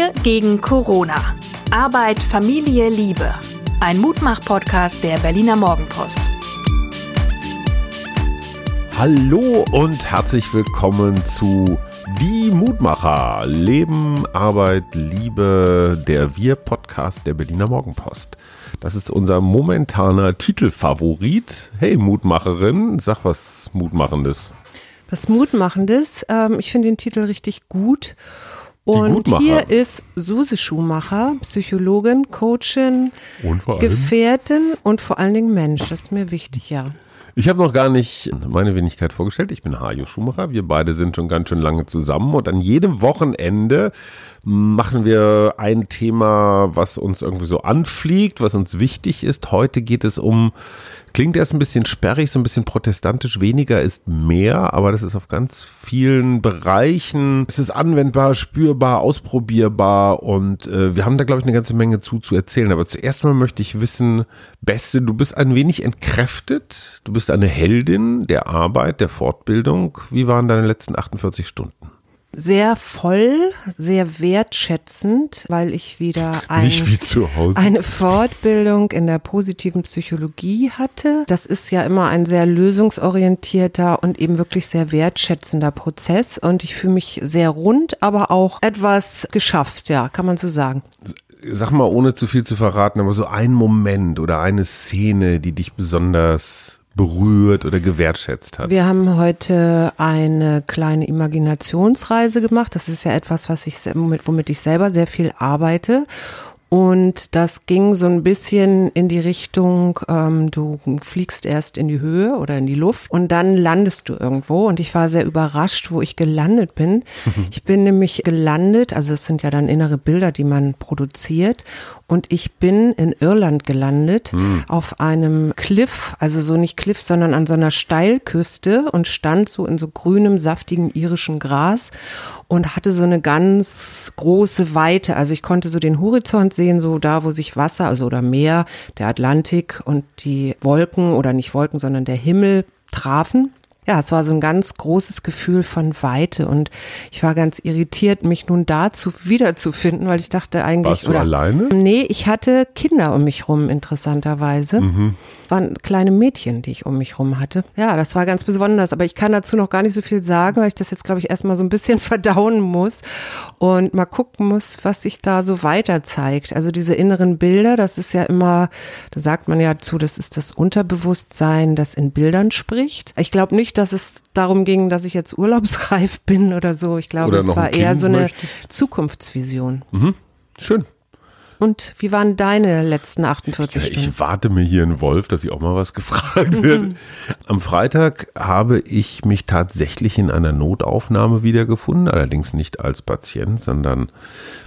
Wir gegen Corona. Arbeit, Familie, Liebe. Ein Mutmach-Podcast der Berliner Morgenpost. Hallo und herzlich willkommen zu Die Mutmacher. Leben, Arbeit, Liebe, der Wir-Podcast der Berliner Morgenpost. Das ist unser momentaner Titelfavorit. Hey Mutmacherin, sag was Mutmachendes. Was Mutmachendes. Ähm, ich finde den Titel richtig gut. Und hier ist Suse Schumacher, Psychologin, Coachin, und Gefährtin und vor allen Dingen Mensch. Das ist mir wichtig, ja. Ich habe noch gar nicht meine Wenigkeit vorgestellt. Ich bin Hajo Schumacher. Wir beide sind schon ganz schön lange zusammen und an jedem Wochenende machen wir ein Thema, was uns irgendwie so anfliegt, was uns wichtig ist. Heute geht es um, klingt erst ein bisschen sperrig, so ein bisschen protestantisch, weniger ist mehr, aber das ist auf ganz vielen Bereichen. Es ist anwendbar, spürbar, ausprobierbar und äh, wir haben da, glaube ich, eine ganze Menge zu zu erzählen. Aber zuerst mal möchte ich wissen, Beste, du bist ein wenig entkräftet, du bist eine Heldin der Arbeit, der Fortbildung. Wie waren deine letzten 48 Stunden? Sehr voll, sehr wertschätzend, weil ich wieder ein, wie eine Fortbildung in der positiven Psychologie hatte. Das ist ja immer ein sehr lösungsorientierter und eben wirklich sehr wertschätzender Prozess. Und ich fühle mich sehr rund, aber auch etwas geschafft, ja, kann man so sagen. Sag mal, ohne zu viel zu verraten, aber so ein Moment oder eine Szene, die dich besonders berührt oder gewertschätzt hat? Wir haben heute eine kleine Imaginationsreise gemacht. Das ist ja etwas, was ich, womit ich selber sehr viel arbeite. Und das ging so ein bisschen in die Richtung, ähm, du fliegst erst in die Höhe oder in die Luft und dann landest du irgendwo. Und ich war sehr überrascht, wo ich gelandet bin. Ich bin nämlich gelandet, also es sind ja dann innere Bilder, die man produziert. Und ich bin in Irland gelandet, mhm. auf einem Cliff, also so nicht Cliff, sondern an so einer Steilküste und stand so in so grünem, saftigen irischen Gras und hatte so eine ganz große Weite. Also ich konnte so den Horizont sehen, so da, wo sich Wasser, also oder Meer, der Atlantik und die Wolken oder nicht Wolken, sondern der Himmel trafen ja, es war so ein ganz großes Gefühl von Weite und ich war ganz irritiert, mich nun dazu wiederzufinden, weil ich dachte eigentlich. Warst du oder, alleine? Nee, ich hatte Kinder um mich rum, interessanterweise. Mhm. Waren kleine Mädchen, die ich um mich rum hatte. Ja, das war ganz besonders, aber ich kann dazu noch gar nicht so viel sagen, weil ich das jetzt, glaube ich, erstmal so ein bisschen verdauen muss und mal gucken muss, was sich da so weiter zeigt. Also diese inneren Bilder, das ist ja immer, da sagt man ja zu, das ist das Unterbewusstsein, das in Bildern spricht. Ich glaube nicht, dass es darum ging, dass ich jetzt urlaubsreif bin oder so. Ich glaube, es war eher so eine möchtest. Zukunftsvision. Mhm. Schön. Und wie waren deine letzten 48 Stunden? Ich warte mir hier einen Wolf, dass ich auch mal was gefragt werde. Am Freitag habe ich mich tatsächlich in einer Notaufnahme wiedergefunden, allerdings nicht als Patient, sondern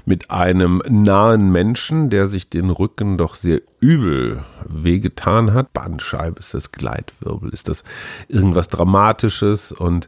mit einem nahen Menschen, der sich den Rücken doch sehr übel wehgetan hat. Bandscheibe ist das Gleitwirbel, ist das irgendwas Dramatisches und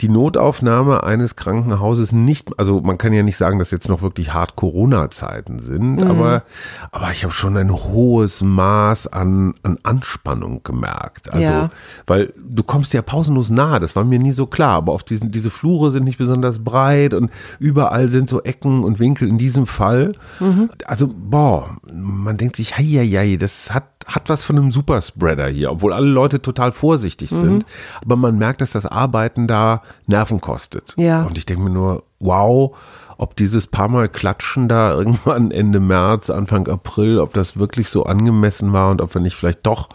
die Notaufnahme eines Krankenhauses nicht, also man kann ja nicht sagen, dass jetzt noch wirklich hart Corona-Zeiten sind, mhm. aber, aber ich habe schon ein hohes Maß an, an Anspannung gemerkt. Also, ja. weil du kommst ja pausenlos nahe, das war mir nie so klar, aber auf diesen, diese Flure sind nicht besonders breit und überall sind so Ecken und Winkel in diesem Fall. Mhm. Also, boah, man denkt sich, hei, hei, hei, das hat, hat was von einem Superspreader hier, obwohl alle Leute total vorsichtig mhm. sind. Aber man merkt, dass das Arbeiten da Nerven kostet. Ja. Und ich denke mir nur, wow, ob dieses paar Mal Klatschen da irgendwann Ende März, Anfang April, ob das wirklich so angemessen war und ob wir nicht vielleicht doch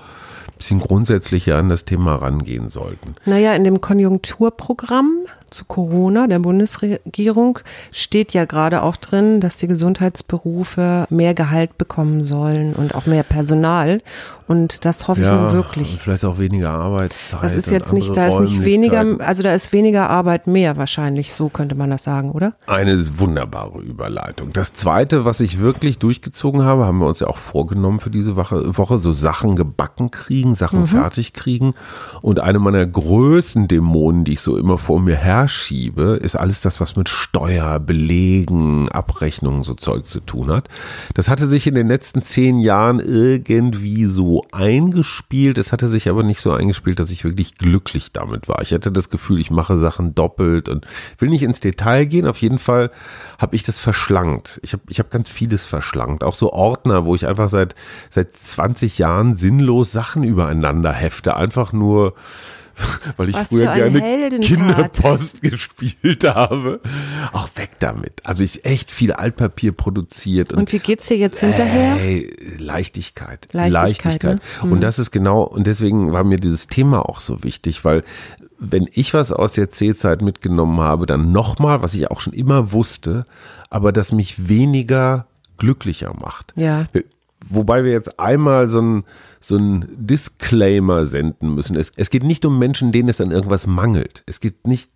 ein bisschen grundsätzlicher an das Thema rangehen sollten. Naja, in dem Konjunkturprogramm zu Corona der Bundesregierung steht ja gerade auch drin, dass die Gesundheitsberufe mehr Gehalt bekommen sollen und auch mehr Personal. Und das hoffe ja, ich nun wirklich. Vielleicht auch weniger Arbeitszeit. Das ist jetzt nicht, da ist nicht weniger, also da ist weniger Arbeit mehr wahrscheinlich, so könnte man das sagen, oder? Eine wunderbare Überleitung. Das zweite, was ich wirklich durchgezogen habe, haben wir uns ja auch vorgenommen für diese Woche, so Sachen gebacken kriegen, Sachen mhm. fertig kriegen. Und eine meiner größten Dämonen, die ich so immer vor mir her herschiebe, ist alles das, was mit Steuer, Belegen, Abrechnungen, so Zeug zu tun hat. Das hatte sich in den letzten zehn Jahren irgendwie so so eingespielt. Es hatte sich aber nicht so eingespielt, dass ich wirklich glücklich damit war. Ich hatte das Gefühl, ich mache Sachen doppelt und will nicht ins Detail gehen. Auf jeden Fall habe ich das verschlankt. Ich habe ich hab ganz vieles verschlankt. Auch so Ordner, wo ich einfach seit, seit 20 Jahren sinnlos Sachen übereinander hefte. Einfach nur weil ich Was früher gerne. Kinderpost gespielt habe. Auch weg damit. Also ich echt viel Altpapier produziert. Und wie geht's dir jetzt hinterher? Ey, Leichtigkeit. Leichtigkeit, ne? Und das ist genau, und deswegen war mir dieses Thema auch so wichtig, weil wenn ich was aus der C-Zeit mitgenommen habe, dann nochmal, was ich auch schon immer wusste, aber das mich weniger glücklicher macht. Ja. Wobei wir jetzt einmal so ein, so ein Disclaimer senden müssen. Es, es geht nicht um Menschen, denen es an irgendwas mangelt. Es geht nicht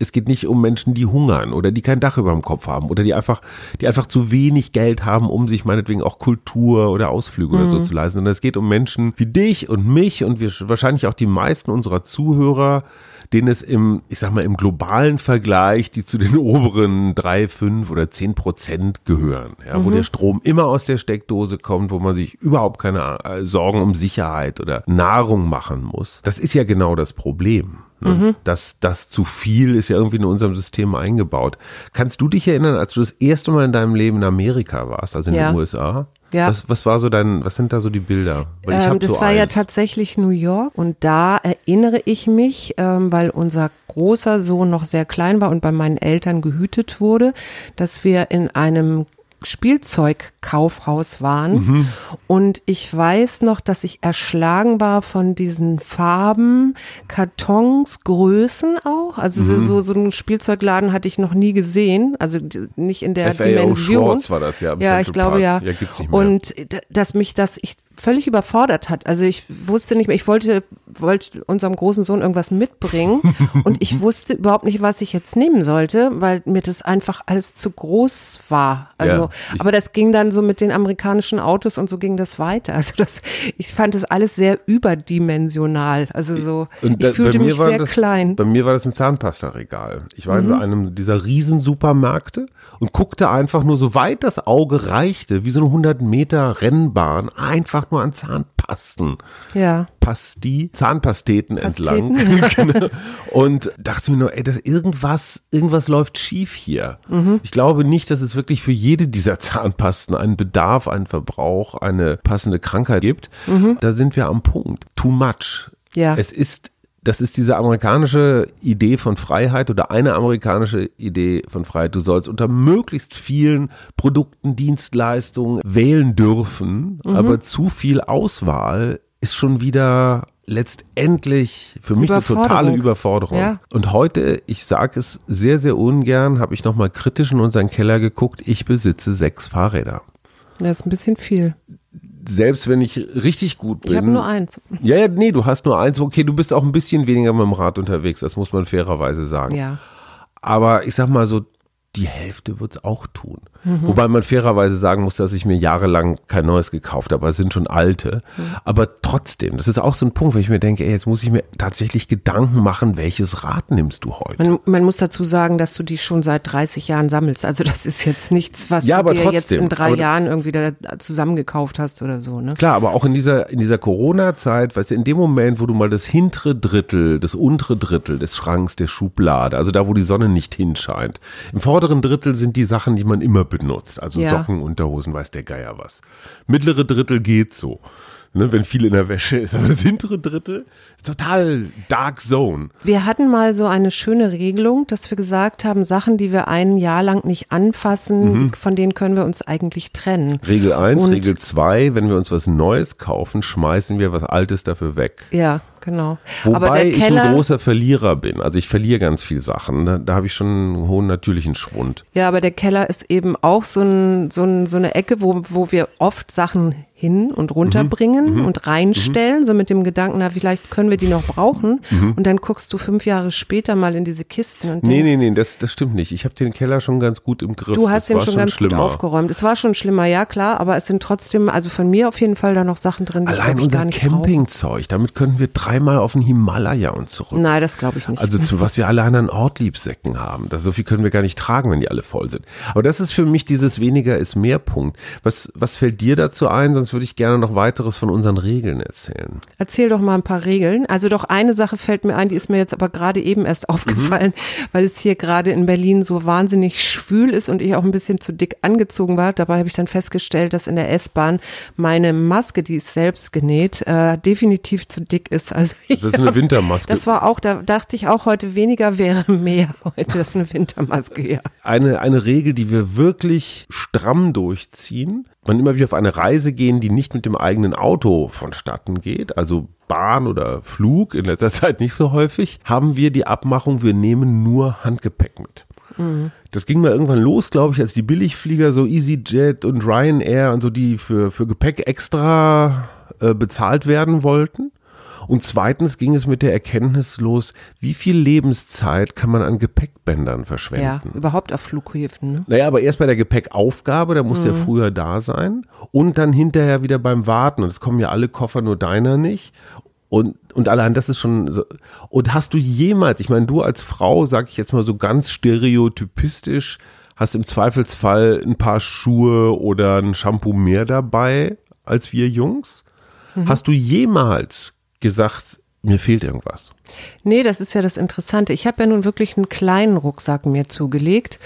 es geht nicht um Menschen, die hungern oder die kein Dach über dem Kopf haben oder die einfach, die einfach zu wenig Geld haben, um sich meinetwegen auch Kultur oder Ausflüge oder so zu leisten, sondern es geht um Menschen wie dich und mich und wir, wahrscheinlich auch die meisten unserer Zuhörer, denen es im, ich sag mal, im globalen Vergleich, die zu den oberen drei, fünf oder zehn Prozent gehören, ja, wo der Strom immer aus der Steckdose kommt, wo man sich überhaupt keine äh, Sorgen um Sicherheit oder Nahrung machen muss. Das ist ja genau das Problem. Ne? Das, das zu viel ist ja irgendwie in unserem System eingebaut. Kannst du dich erinnern, als du das erste Mal in deinem Leben in Amerika warst, also in Ja. den USA? Ja. Was, was war so dein, was sind da so die Bilder? Ähm, das so war ja eins. tatsächlich New York und da erinnere ich mich, ähm, weil unser großer Sohn noch sehr klein war und bei meinen Eltern gehütet wurde, dass wir in einem Spielzeugkaufhaus waren Mhm. und ich weiß noch, dass ich erschlagen war von diesen Farben, Kartons, Größen auch. Also Mhm. so, so, so einen Spielzeugladen hatte ich noch nie gesehen, also nicht in der FAO Dimension. Schwartz war das ja Ja, Central ich glaube Park. ja. Ja. Und d- dass mich das ich völlig überfordert hat. Also ich wusste nicht mehr, ich wollte, wollte unserem großen Sohn irgendwas mitbringen und ich wusste überhaupt nicht, was ich jetzt nehmen sollte, weil mir das einfach alles zu groß war. Also, Ja, ich- aber das ging dann so mit den amerikanischen Autos und so ging das weiter. Also das, ich fand das alles sehr überdimensional. Also so, Und ich da- fühlte bei mir mich sehr das, klein. Mhm. Bei mir war das ein Zahnpasta-Regal. Ich war in so einem dieser riesen Supermärkte und guckte einfach nur, so weit das Auge reichte, wie so eine 100 Meter Rennbahn, einfach nur an Zahnpasten. Ja. Pasti, Zahnpasteten entlang. Genau. Und dachte mir nur, ey, das irgendwas, irgendwas läuft schief hier. Mhm. Ich glaube nicht, dass es wirklich für jede dieser Zahnpasten einen Bedarf, einen Verbrauch, eine passende Krankheit gibt. Da sind wir am Punkt. Too much. Mhm. Ja. Es ist das ist diese amerikanische Idee von Freiheit oder eine amerikanische Idee von Freiheit. Du sollst unter möglichst vielen Produkten, Dienstleistungen wählen dürfen, Mhm. aber zu viel Auswahl ist schon wieder letztendlich für mich eine totale Überforderung. Ja. Und heute, ich sage es sehr, sehr ungern, habe ich nochmal kritisch in unseren Keller geguckt, ich besitze sechs Fahrräder. Das ist ein bisschen viel. Selbst wenn ich richtig gut bin. Ich habe nur eins. Ja, ja, nee, du hast nur eins. Okay, du bist auch ein bisschen weniger mit dem Rad unterwegs, das muss man fairerweise sagen. Ja. Aber ich sag mal so, die Hälfte wird's auch tun. Mhm. Wobei man fairerweise sagen muss, dass ich mir jahrelang kein neues gekauft habe, es sind schon alte. Mhm. Aber trotzdem, das ist auch so ein Punkt, wo ich mir denke, ey, jetzt muss ich mir tatsächlich Gedanken machen, welches Rad nimmst du heute? Man, man muss dazu sagen, dass du die schon seit 30 Jahren sammelst. Also das ist jetzt nichts, was Ja, du dir jetzt trotzdem. in drei Jahren irgendwie da zusammengekauft hast oder so. Ne? Klar, aber auch in dieser, in dieser Corona-Zeit, weißt du, in dem Moment, wo du mal das hintere Drittel, das untere Drittel des Schranks, der Schublade, also da, wo die Sonne nicht hinscheint. Im vorderen Drittel sind die Sachen, die man immer benutzt. Also Ja. Socken, Unterhosen, weiß der Geier was. Mittlere Drittel geht so. Ne, wenn viel in der Wäsche ist. Aber das hintere Drittel ist total Dark Zone. Wir hatten mal so eine schöne Regelung, dass wir gesagt haben, Sachen, die wir ein Jahr lang nicht anfassen, Mhm. von denen können wir uns eigentlich trennen. Regel 1, Und- Regel 2, wenn wir uns was Neues kaufen, schmeißen wir was Altes dafür weg. Ja, genau. Wobei ich ein Keller, großer Verlierer bin. Also ich verliere ganz viel Sachen. Da, da habe ich schon einen hohen natürlichen Schwund. ja, aber der Keller ist eben auch so, ein, so, ein, so eine Ecke, wo, wo wir oft Sachen hin und runter Mhm. bringen und reinstellen, so mit dem Gedanken, na, vielleicht können wir die noch brauchen. Und dann guckst du fünf Jahre später mal in diese Kisten und Mhm. Nee, denkst, nee, nee, das, das stimmt nicht. Ich habe den Keller schon ganz gut im Griff. Du hast das den schon ganz schlimmer. gut aufgeräumt. Es war schon schlimmer, ja klar, aber es sind trotzdem, also von mir auf jeden Fall da noch Sachen drin, die Allein ich unser gar nicht brauche. Campingzeug, damit könnten wir drei dreimal auf den Himalaya und zurück. Nein, das glaube ich nicht. Also zu was wir alle anderen Ortliebsäcken haben. Das, so viel können wir gar nicht tragen, wenn die alle voll sind. Aber das ist für mich dieses weniger ist mehr Punkt. Was, was fällt dir dazu ein? Sonst würde ich gerne noch weiteres von unseren Regeln erzählen. Erzähl doch mal ein paar Regeln. Also doch eine Sache fällt mir ein, die ist mir jetzt aber gerade eben erst aufgefallen, mhm. weil es hier gerade in Berlin so wahnsinnig schwül ist und ich auch ein bisschen zu dick angezogen war. Dabei habe ich dann festgestellt, dass in der S-Bahn meine Maske, die ist selbst genäht, äh, definitiv zu dick ist. Also das ist eine Wintermaske. Das war auch, da dachte ich auch heute weniger wäre mehr. Heute ist eine Wintermaske, ja. Eine, eine Regel, die wir wirklich stramm durchziehen. Wann immer wir auf eine Reise gehen, die nicht mit dem eigenen Auto vonstatten geht, also Bahn oder Flug, in letzter Zeit nicht so häufig, haben wir die Abmachung, wir nehmen nur Handgepäck mit. Mhm. Das ging mal irgendwann los, glaube ich, als die Billigflieger, so EasyJet und Ryanair und so, die für, für Gepäck extra äh, bezahlt werden wollten. Und zweitens ging es mit der Erkenntnis los, wie viel Lebenszeit kann man an Gepäckbändern verschwenden. Ja, überhaupt auf Flughäfen. Ne? Naja, aber erst bei der Gepäckaufgabe, da muss mhm. der früher da sein. Und dann hinterher wieder beim Warten. Und es kommen ja alle Koffer, nur deiner nicht. Und, und allein das ist schon so. Und hast du jemals, ich meine, du als Frau, sag ich jetzt mal so ganz stereotypistisch, hast im Zweifelsfall ein paar Schuhe oder ein Shampoo mehr dabei als wir Jungs? Mhm. Hast du jemals gesagt, mir fehlt irgendwas? Nee, das ist ja das Interessante. Ich habe ja nun wirklich einen kleinen Rucksack mir zugelegt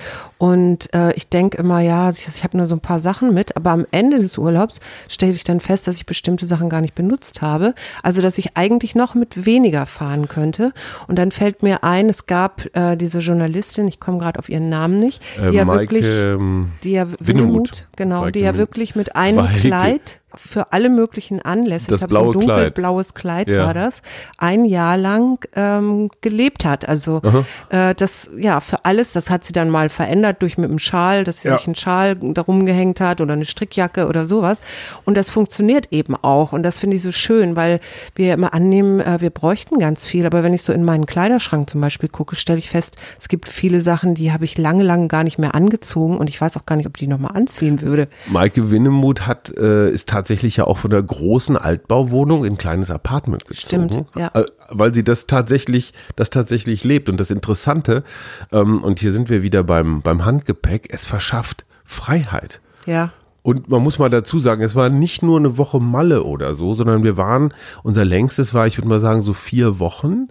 und äh, ich denke immer, ja, ich, ich habe nur so ein paar Sachen mit, aber am Ende des Urlaubs stelle ich dann fest, dass ich bestimmte Sachen gar nicht benutzt habe. Also, dass ich eigentlich noch mit weniger fahren könnte. Und dann fällt mir ein, es gab äh, diese Journalistin, ich komme gerade auf ihren Namen nicht, die äh, ja Maike, wirklich, ähm, die ja Winnemuth, genau, Maike die ja wirklich mit einem Weike. Kleid für alle möglichen Anlässe, Das ich glaube, so ein blaue Kleid. dunkelblaues Kleid Ja. war das, ein Jahr lang ähm, gelebt hat. Also äh, das, ja, für alles, das hat sie dann mal verändert durch mit einem Schal, dass sie Ja. sich einen Schal darum gehängt hat oder eine Strickjacke oder sowas. Und das funktioniert eben auch. Und das finde ich so schön, weil wir ja immer annehmen, äh, wir bräuchten ganz viel. Aber wenn ich so in meinen Kleiderschrank zum Beispiel gucke, stelle ich fest, es gibt viele Sachen, die habe ich lange, lange gar nicht mehr angezogen und ich weiß auch gar nicht, ob ich die nochmal anziehen würde. Maike Winnemuth hat, äh, ist tatsächlich ja auch von der großen Altbauwohnung in ein kleines Apartment gezogen. Stimmt, ja. Äh, Weil sie das tatsächlich, das tatsächlich lebt. Und das Interessante, ähm, und hier sind wir wieder beim, beim Handgepäck, es verschafft Freiheit. Ja. Und man muss mal dazu sagen, es war nicht nur eine Woche Malle oder so, sondern wir waren, unser längstes war, ich würde mal sagen, so vier Wochen.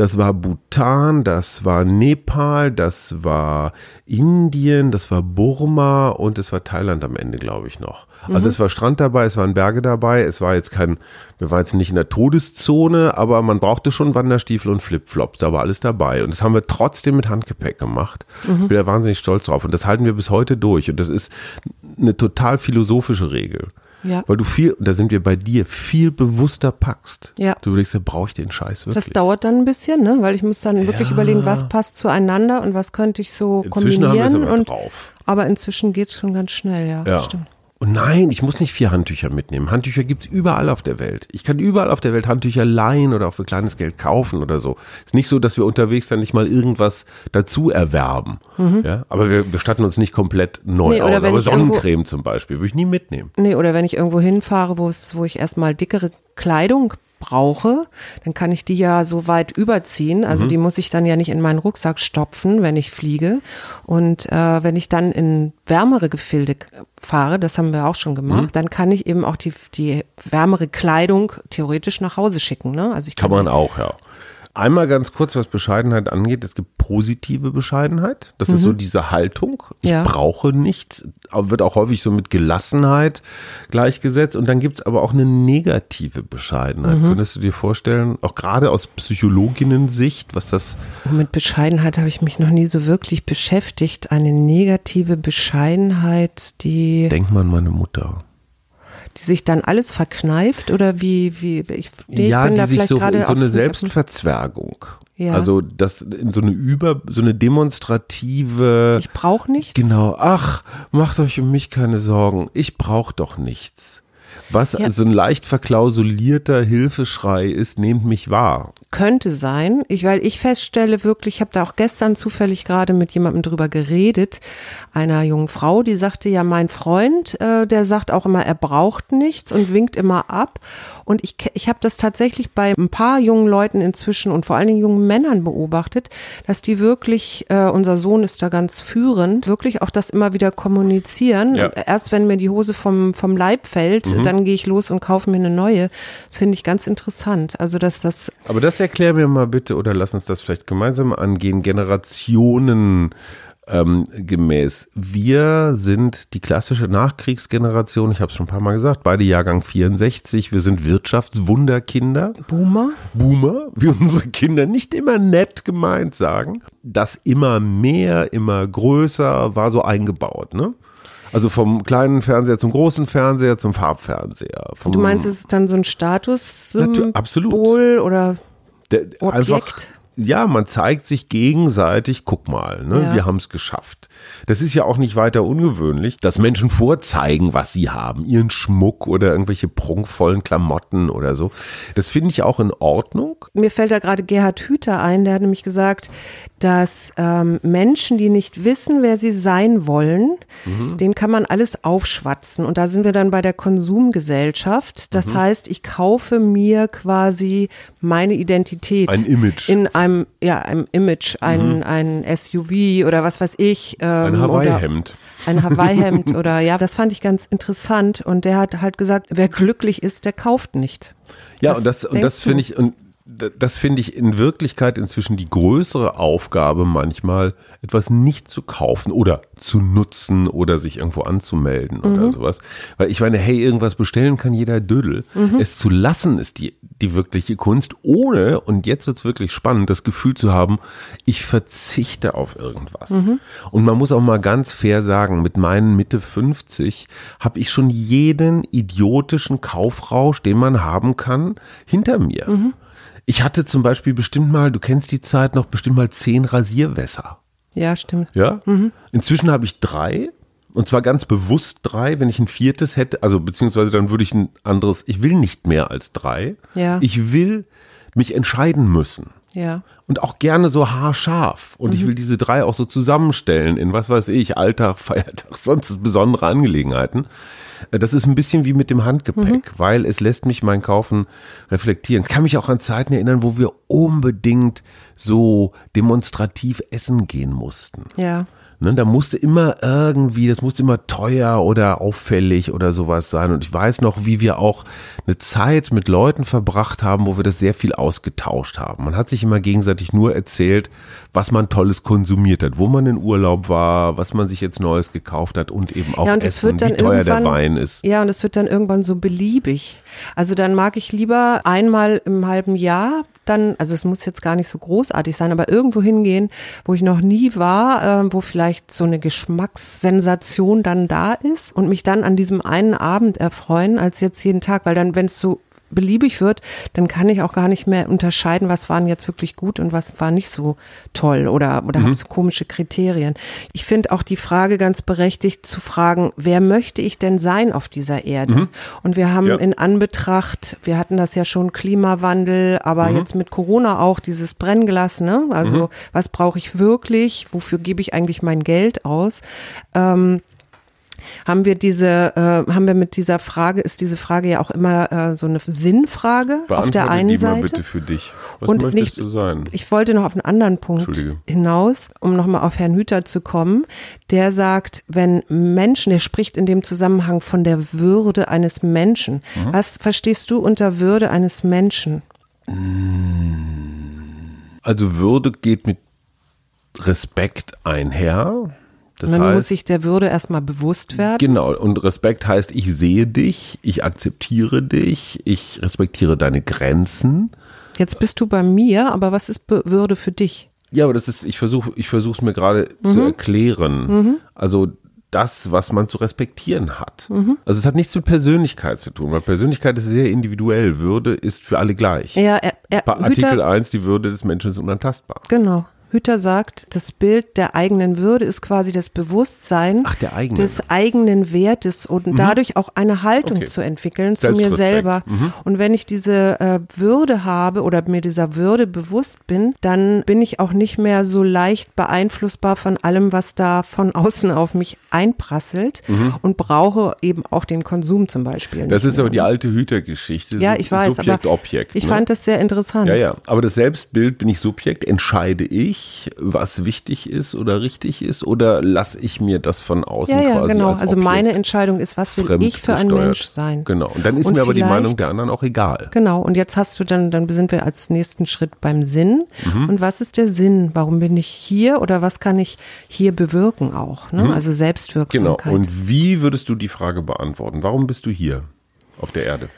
Das war Bhutan, das war Nepal, das war Indien, das war Burma und es war Thailand am Ende, glaube ich, noch. Also es war Strand dabei, es waren Berge dabei, es war jetzt kein, wir waren jetzt nicht in der Todeszone, aber man brauchte schon Wanderstiefel und Flipflops, da war alles dabei. Und das haben wir trotzdem mit Handgepäck gemacht. Ich bin da wahnsinnig stolz drauf. Und das halten wir bis heute durch. Und das ist eine total philosophische Regel. Ja. Weil du viel, da sind wir bei dir, viel bewusster packst. Ja. Du überlegst, ja, brauche ich den Scheiß wirklich? Das dauert dann ein bisschen, ne? weil ich muss dann wirklich überlegen, was passt zueinander und was könnte ich so Inzwischen haben wir es kombinieren. aber und, drauf. aber inzwischen geht's schon ganz schnell, ja. Ja. Stimmt. Und nein, ich muss nicht vier Handtücher mitnehmen. Handtücher gibt's überall auf der Welt. Ich kann überall auf der Welt Handtücher leihen oder auch für kleines Geld kaufen oder so. Ist nicht so, dass wir unterwegs dann nicht mal irgendwas dazu erwerben. Ja, aber wir, wir statten uns nicht komplett neu Mhm. Nee, aus. Aber Sonnencreme zum Beispiel würde ich nie mitnehmen. Nee, oder wenn ich irgendwo hinfahre, wo es, wo ich erstmal dickere Kleidung brauche, dann kann ich die ja so weit überziehen. Also die muss ich dann ja nicht in meinen Rucksack stopfen, wenn ich fliege. Und äh, wenn ich dann in wärmere Gefilde fahre, das haben wir auch schon gemacht, dann kann ich eben auch die, die wärmere Kleidung theoretisch nach Hause schicken. Ne? Also ich Kann man auch, ja. Einmal ganz kurz, was Bescheidenheit angeht. Es gibt positive Bescheidenheit. Das ist so diese Haltung. Ich Mhm. Ja. brauche nichts. Wird auch häufig so mit Gelassenheit gleichgesetzt. Und dann gibt es aber auch eine negative Bescheidenheit. Mhm. Könntest du dir vorstellen, auch gerade aus Psychologinnen-Sicht, was das Und Mit Bescheidenheit habe ich mich noch nie so wirklich beschäftigt. Eine negative Bescheidenheit, die, Denk mal an meine Mutter. Die sich dann alles verkneift oder wie, wie, ich, nee, ja, ich bin die da sich so, so eine Selbstverzwergung. Ja. Also das in so eine über, so eine demonstrative Ich brauche nichts. Genau. Ach, macht euch um mich keine Sorgen. Ich brauche doch nichts. Was Ja. so ein leicht verklausulierter Hilfeschrei ist, nehmt mich wahr. Könnte sein, ich, weil ich feststelle wirklich, ich habe da auch gestern zufällig gerade mit jemandem drüber geredet, einer jungen Frau, die sagte, ja, mein Freund, äh, der sagt auch immer, er braucht nichts und winkt immer ab. Und ich, ich habe das tatsächlich bei ein paar jungen Leuten inzwischen und vor allen Dingen jungen Männern beobachtet, dass die wirklich, äh, unser Sohn ist da ganz führend, wirklich auch das immer wieder kommunizieren. Ja. Erst wenn mir die Hose vom, vom Leib fällt, dann gehe ich los und kaufe mir eine neue. Das finde ich ganz interessant. Also, dass das Aber das erklär mir mal bitte oder lass uns das vielleicht gemeinsam angehen. Generationen ähm, gemäß. Wir sind die klassische Nachkriegsgeneration. Ich habe es schon ein paar Mal gesagt. Beide Jahrgang 64. Wir sind Wirtschaftswunderkinder. Boomer? Boomer, wie unsere Kinder nicht immer nett gemeint sagen. Das immer mehr, immer größer war so eingebaut, ne? Also vom kleinen Fernseher zum großen Fernseher zum Farbfernseher. Du meinst, es ist dann so ein Statussymbol oder der, Objekt? einfach ja, man zeigt sich gegenseitig, guck mal, ne, Ja. wir haben es geschafft. Das ist ja auch nicht weiter ungewöhnlich, dass Menschen vorzeigen, was sie haben, ihren Schmuck oder irgendwelche prunkvollen Klamotten oder so. Das finde ich auch in Ordnung. Mir fällt da gerade Gerhard Hüther ein, der hat nämlich gesagt, dass ähm, Menschen, die nicht wissen, wer sie sein wollen, Mhm. denen kann man alles aufschwatzen. Und da sind wir dann bei der Konsumgesellschaft. Das Mhm. heißt, ich kaufe mir quasi meine Identität. Ein Image. In einem, ja, einem Image, ein, ein SUV oder was weiß ich. Ähm, Ein Hawaii-Hemd. Ein Hawaii-Hemd oder ja, das fand ich ganz interessant. Und der hat halt gesagt, wer glücklich ist, der kauft nicht. Ja, Was und das, und das finde ich, und das finde ich in Wirklichkeit inzwischen die größere Aufgabe manchmal, etwas nicht zu kaufen oder zu nutzen oder sich irgendwo anzumelden Mhm. oder sowas. Weil ich meine, hey, irgendwas bestellen kann jeder Dödel. Mhm. Es zu lassen ist die, die wirkliche Kunst, ohne, und jetzt wird's wirklich spannend, das Gefühl zu haben, ich verzichte auf irgendwas. Mhm. Und man muss auch mal ganz fair sagen, mit meinen Mitte 50 habe ich schon jeden idiotischen Kaufrausch, den man haben kann, hinter mir. Mhm. Ich hatte zum Beispiel bestimmt mal, du kennst die Zeit noch, bestimmt mal zehn Rasierwässer. Ja, stimmt. Ja? Inzwischen habe ich drei. Und zwar ganz bewusst drei. Wenn ich ein viertes hätte, also beziehungsweise dann würde ich ein anderes, ich will nicht mehr als drei. Ja. Ich will mich entscheiden müssen. Ja. Und auch gerne so haarscharf. Und ich will diese drei auch so zusammenstellen in was weiß ich, Alltag, Feiertag, sonst besondere Angelegenheiten. Äh, Das ist ein bisschen wie mit dem Handgepäck, weil es lässt mich mein Kaufen reflektieren. Ich kann mich auch an Zeiten erinnern, wo wir unbedingt so demonstrativ essen gehen mussten. Ja. Ne, da musste immer irgendwie, das musste immer teuer oder auffällig oder sowas sein. Und ich weiß noch, wie wir auch eine Zeit mit Leuten verbracht haben, wo wir das sehr viel ausgetauscht haben. Man hat sich immer gegenseitig nur erzählt, was man Tolles konsumiert hat, wo man in Urlaub war, was man sich jetzt Neues gekauft hat und eben auch Ja, und es Essen, wie teuer der Wein ist. Ja, und es wird dann irgendwann so beliebig. Also dann mag ich lieber einmal im halben Jahr dann, also es muss jetzt gar nicht so großartig sein, aber irgendwo hingehen, wo ich noch nie war, ähm, wo vielleicht so eine Geschmackssensation dann da ist und mich dann an diesem einen Abend erfreuen, als jetzt jeden Tag, weil dann, wenn es so beliebig wird, dann kann ich auch gar nicht mehr unterscheiden, was waren jetzt wirklich gut und was war nicht so toll oder, oder habe so komische Kriterien. Ich finde auch die Frage ganz berechtigt zu fragen, wer möchte ich denn sein auf dieser Erde? Und wir haben Ja. in Anbetracht, wir hatten das ja schon Klimawandel, aber jetzt mit Corona auch dieses Brennglas, ne? Also was brauche ich wirklich? Wofür gebe ich eigentlich mein Geld aus? Ähm, haben wir diese, äh, haben wir mit dieser Frage, ist diese Frage ja auch immer äh, so eine Sinnfrage auf der Beantworte einen die mal Seite. bitte für dich. Was Und möchtest nicht- du sein? Ich wollte noch auf einen anderen Punkt hinaus, um nochmal auf Herrn Hüter zu kommen. Der sagt, wenn Menschen, der spricht in dem Zusammenhang von der Würde eines Menschen. Mhm. Was verstehst du unter Würde eines Menschen? Also Würde geht mit Respekt einher. Das Man heißt, muss sich der Würde erstmal bewusst werden. Genau, und Respekt heißt, ich sehe dich, ich akzeptiere dich, ich respektiere deine Grenzen. Jetzt bist du bei mir, aber was ist Be- Würde für dich? Ja, aber das ist, ich versuche ich versuche es mir gerade Mhm. zu erklären. Also das, was man zu respektieren hat. Mhm. Also es hat nichts mit Persönlichkeit zu tun, weil Persönlichkeit ist sehr individuell. Würde ist für alle gleich. Ja, er, er, Artikel Hüter, 1, die Würde des Menschen ist unantastbar. genau. Hütter sagt, das Bild der eigenen Würde ist quasi das Bewusstsein Ach, der eigenen. des eigenen Wertes und dadurch auch eine Haltung Okay. zu entwickeln zu mir selber. Und wenn ich diese äh, Würde habe oder mir dieser Würde bewusst bin, dann bin ich auch nicht mehr so leicht beeinflussbar von allem, was da von außen auf mich einprasselt und brauche eben auch den Konsum zum Beispiel. Das ist aber mehr. die alte Hütergeschichte. ja, ich weiß, Subjekt, aber Objekt. ich ne? fand das sehr interessant. Ja, ja. Aber das Selbstbild bin ich Subjekt, entscheide ich, was wichtig ist oder richtig ist, oder lasse ich mir das von außen Ja, ja, quasi genau. als Also meine Entscheidung ist, was will ich für ein? Mensch sein? Genau. Und dann ist Und mir aber die Meinung der anderen auch egal. Genau, und jetzt hast du dann, dann sind wir als nächsten Schritt beim Sinn. Mhm. Und was ist der Sinn? Warum bin ich hier oder was kann ich hier bewirken auch? Ne? Also Genau. Selbstwirksamkeit. Und wie würdest du die Frage beantworten? Warum bist du hier auf der Erde?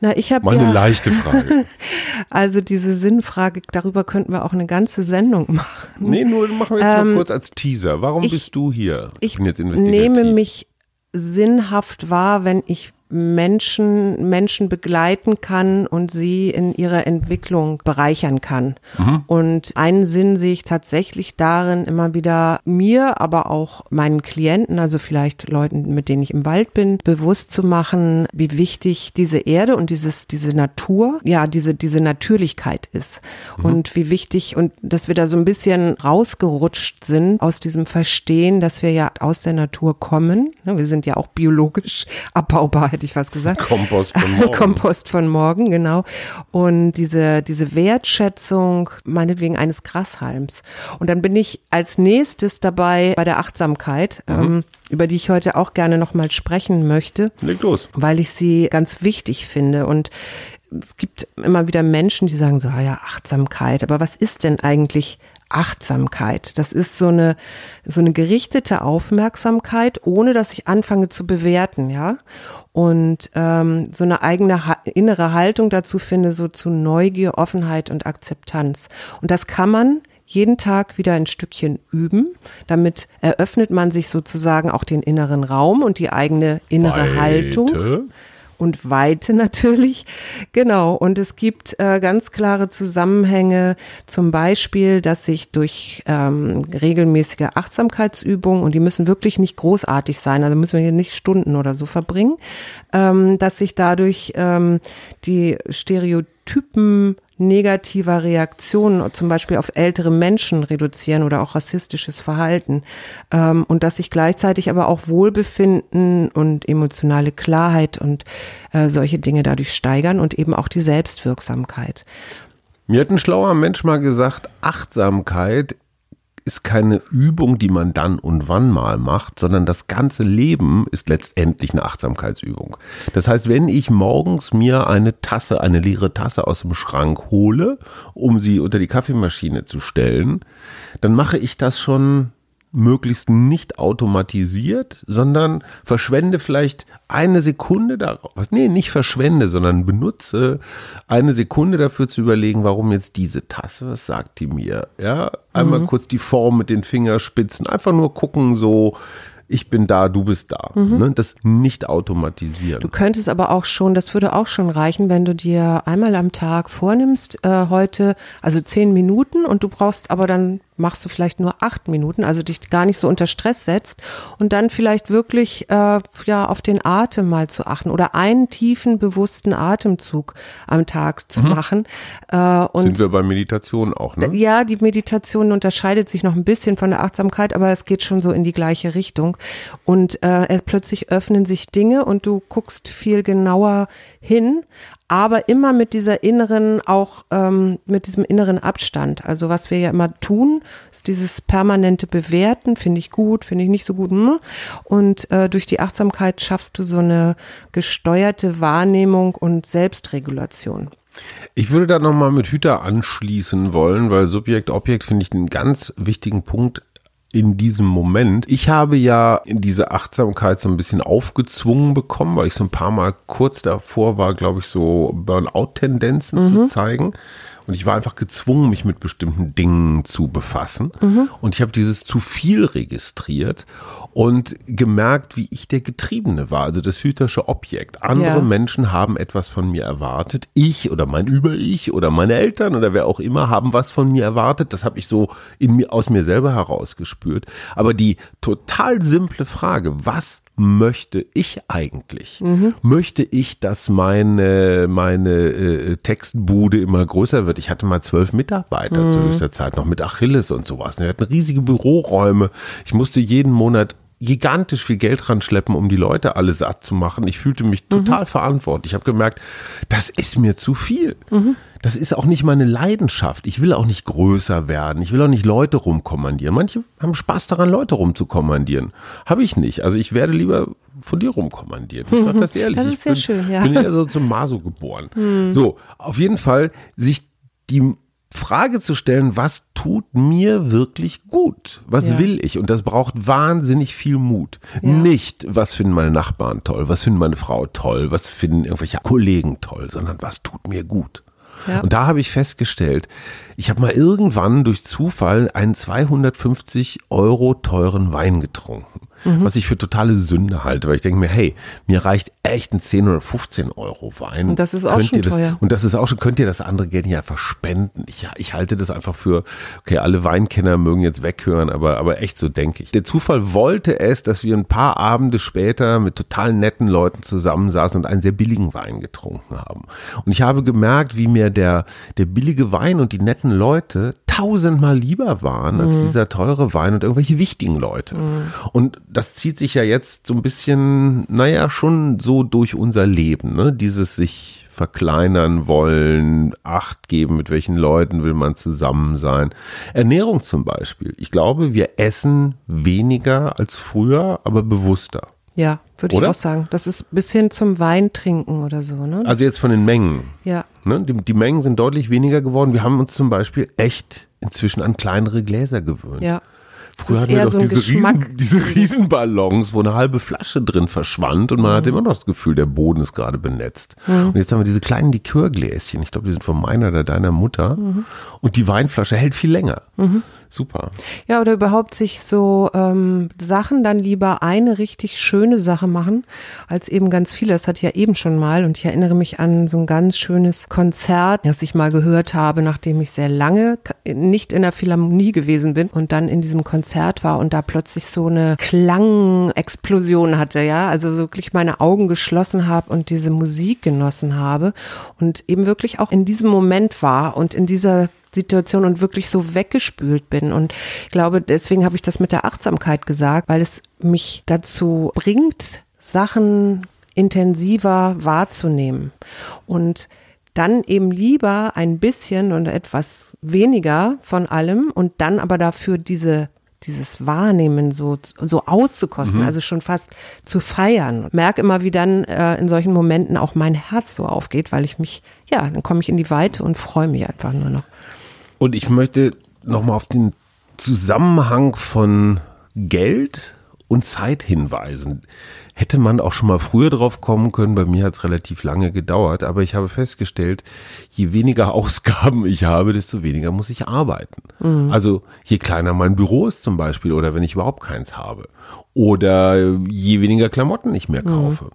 Na, ich habe Mal eine ja, leichte Frage. also diese Sinnfrage, darüber könnten wir auch eine ganze Sendung machen. nee, nur machen wir jetzt mal kurz als Teaser. Warum Ähm, ich- bist du hier? Ich bin jetzt investigativ. nehme mich sinnhaft wahr, wenn ich Menschen, Menschen begleiten kann und sie in ihrer Entwicklung bereichern kann. Mhm. Und einen Sinn sehe ich tatsächlich darin, immer wieder mir, aber auch meinen Klienten, also vielleicht Leuten, mit denen ich im Wald bin, bewusst zu machen, wie wichtig diese Erde und dieses, diese Natur, ja, diese, diese Natürlichkeit ist. Mhm. Und wie wichtig und dass wir da so ein bisschen rausgerutscht sind aus diesem Verstehen, dass wir ja aus der Natur kommen. Ne, Wir sind ja auch biologisch abbaubar, hätte ich was gesagt. Kompost von morgen. Kompost von morgen, genau. Und diese, diese Wertschätzung, meinetwegen eines Grashalms. Und dann bin ich als nächstes dabei bei der Achtsamkeit, ähm, über die ich heute auch gerne nochmal sprechen möchte Leg los. weil ich sie ganz wichtig finde. Und es gibt immer wieder Menschen, die sagen so, ah ja, Achtsamkeit. Aber was ist denn eigentlich Achtsamkeit? Das ist so eine, so eine gerichtete Aufmerksamkeit, ohne dass ich anfange zu bewerten, ja. Und ähm, so eine eigene ha innere Haltung dazu finde, so zu Neugier, Offenheit und Akzeptanz. Und das kann man jeden Tag wieder ein Stückchen üben. Damit eröffnet man sich sozusagen auch den inneren Raum und die eigene innere Haltung Weite. Und Weite natürlich. Genau. Und es gibt äh, ganz klare Zusammenhänge, zum Beispiel, dass sich durch ähm, regelmäßige Achtsamkeitsübungen, und die müssen wirklich nicht großartig sein, also müssen wir hier nicht Stunden oder so verbringen, ähm, dass sich dadurch ähm, die Stereotypen negativer Reaktionen, zum Beispiel auf ältere Menschen reduzieren oder auch rassistisches Verhalten. Ähm, und dass sich gleichzeitig aber auch Wohlbefinden und emotionale Klarheit und äh, solche Dinge dadurch steigern und eben auch die Selbstwirksamkeit. Mir hat ein schlauer Mensch mal gesagt, Achtsamkeit ist keine Übung, die man dann und wann mal macht, sondern das ganze Leben ist letztendlich eine Achtsamkeitsübung. Das heißt, wenn ich morgens mir eine Tasse, eine leere Tasse aus dem Schrank hole, um sie unter die Kaffeemaschine zu stellen, dann mache ich das schon möglichst nicht automatisiert, sondern verschwende vielleicht eine Sekunde darauf. Nee, nicht verschwende, sondern benutze eine Sekunde dafür zu überlegen, warum jetzt diese Tasse, was sagt die mir? Ja, einmal kurz die Form mit den Fingerspitzen, einfach nur gucken, so, ich bin da, du bist da. Ne? Das nicht automatisieren. Du könntest aber auch schon, das würde auch schon reichen, wenn du dir einmal am Tag vornimmst, äh, heute, also zehn Minuten und du brauchst aber dann machst du vielleicht nur acht Minuten, also dich gar nicht so unter Stress setzt und dann vielleicht wirklich äh, ja auf den Atem mal zu achten oder einen tiefen bewussten Atemzug am Tag zu machen. Äh, und Sind wir bei Meditation auch, ne? ja, die Meditation unterscheidet sich noch ein bisschen von der Achtsamkeit, aber es geht schon so in die gleiche Richtung. Und äh, plötzlich öffnen sich Dinge und du guckst viel genauer hin, aber immer mit dieser inneren, auch ähm, mit diesem inneren Abstand. Also was wir ja immer tun, ist dieses permanente Bewerten, finde ich gut, finde ich nicht so gut. hm. Und äh, durch die Achtsamkeit schaffst du so eine gesteuerte Wahrnehmung und Selbstregulation. Ich würde da nochmal mit Hüter anschließen wollen, weil Subjekt, Objekt finde ich einen ganz wichtigen Punkt in diesem Moment. Ich habe ja diese Achtsamkeit so ein bisschen aufgezwungen bekommen, weil ich so ein paar Mal kurz davor war, glaube ich, so Burnout-Tendenzen zu zeigen. Und ich war einfach gezwungen, mich mit bestimmten Dingen zu befassen. Und ich habe dieses zu viel registriert und gemerkt, wie ich der Getriebene war, also das hüterische Objekt. Andere Ja. Menschen haben etwas von mir erwartet. Ich oder mein Über-Ich oder meine Eltern oder wer auch immer haben was von mir erwartet. Das habe ich so in mir, aus mir selber herausgespürt. Aber die total simple Frage, was möchte ich eigentlich? Möchte ich, dass meine, meine äh, Textbude immer größer wird? Ich hatte mal zwölf Mitarbeiter zu höchster Zeit, noch mit Achilles und sowas. Wir hatten riesige Büroräume. Ich musste jeden Monat gigantisch viel Geld ranschleppen, um die Leute alle satt zu machen. Ich fühlte mich total verantwortlich. Ich habe gemerkt, das ist mir zu viel. Das ist auch nicht meine Leidenschaft. Ich will auch nicht größer werden. Ich will auch nicht Leute rumkommandieren. Manche haben Spaß daran, Leute rumzukommandieren. Habe ich nicht. Also ich werde lieber von dir rumkommandiert. Ich sage das ehrlich. Das ist ich sehr bin, schön, ja. bin eher so zum Maso geboren. So, auf jeden Fall sich die Frage zu stellen, was tut mir wirklich gut? Was Ja. will ich? Und das braucht wahnsinnig viel Mut. Ja. Nicht, was finden meine Nachbarn toll, was finden meine Frau toll, was finden irgendwelche Kollegen toll, sondern was tut mir gut. Ja. Und da habe ich festgestellt, ich habe mal irgendwann durch Zufall einen 250 Euro teuren Wein getrunken, Mhm. was ich für totale Sünde halte, weil ich denke mir, hey, mir reicht echt ein 10 oder 15 Euro Wein. Und das ist auch Könnt schon das, teuer. Und das ist auch schon, könnt ihr das andere Geld nicht einfach spenden? Ich, ich halte das einfach für, okay, alle Weinkenner mögen jetzt weghören, aber, aber echt so denke ich. Der Zufall wollte es, dass wir ein paar Abende später mit total netten Leuten zusammensaßen und einen sehr billigen Wein getrunken haben. Und ich habe gemerkt, wie mir der, der billige Wein und die netten Leute tausendmal lieber waren als dieser teure Wein und irgendwelche wichtigen Leute. Und das zieht sich ja jetzt so ein bisschen, naja, schon so durch unser Leben, ne? Dieses sich verkleinern wollen, Acht geben, mit welchen Leuten will man zusammen sein. Ernährung zum Beispiel. Ich glaube, wir essen weniger als früher, aber bewusster. Ja, würde ich auch sagen. Das ist bis hin zum Wein trinken oder so, ne? Also jetzt von den Mengen. ja. Ne? Die, die Mengen sind deutlich weniger geworden. Wir haben uns zum Beispiel echt inzwischen an kleinere Gläser gewöhnt. Ja. Früher hatten wir doch so diese. Riesen, diese Riesenballons, wo eine halbe Flasche drin verschwand und man hatte immer noch das Gefühl, der Boden ist gerade benetzt. Und jetzt haben wir diese kleinen Likörgläschen. Ich glaube, die sind von meiner oder deiner Mutter. Und die Weinflasche hält viel länger. Super. Ja, oder überhaupt sich so ähm, Sachen dann lieber eine richtig schöne Sache machen, als eben ganz viele. Das ich ja eben schon mal und ich erinnere mich an so ein ganz schönes Konzert, das ich mal gehört habe, nachdem ich sehr lange nicht in der Philharmonie gewesen bin und dann in diesem Konzert war und da plötzlich so eine Klangexplosion hatte, ja, also wirklich meine Augen geschlossen habe und diese Musik genossen habe und eben wirklich auch in diesem Moment war und in dieser Situation und wirklich so weggespült bin. Und ich glaube, deswegen habe ich das mit der Achtsamkeit gesagt, weil es mich dazu bringt, Sachen intensiver wahrzunehmen. Und dann eben lieber ein bisschen und etwas weniger von allem und dann aber dafür diese dieses Wahrnehmen so, so auszukosten, also schon fast zu feiern. Merke immer, wie dann äh, in solchen Momenten auch mein Herz so aufgeht, weil ich mich, ja, dann komme ich in die Weite und freue mich einfach nur noch. Und ich möchte nochmal auf den Zusammenhang von Geld und Zeit hinweisen. Hätte man auch schon mal früher drauf kommen können, bei mir hat es relativ lange gedauert, aber ich habe festgestellt, je weniger Ausgaben ich habe, desto weniger muss ich arbeiten. Also je kleiner mein Büro ist zum Beispiel oder wenn ich überhaupt keins habe. Oder je weniger Klamotten ich mir kaufe.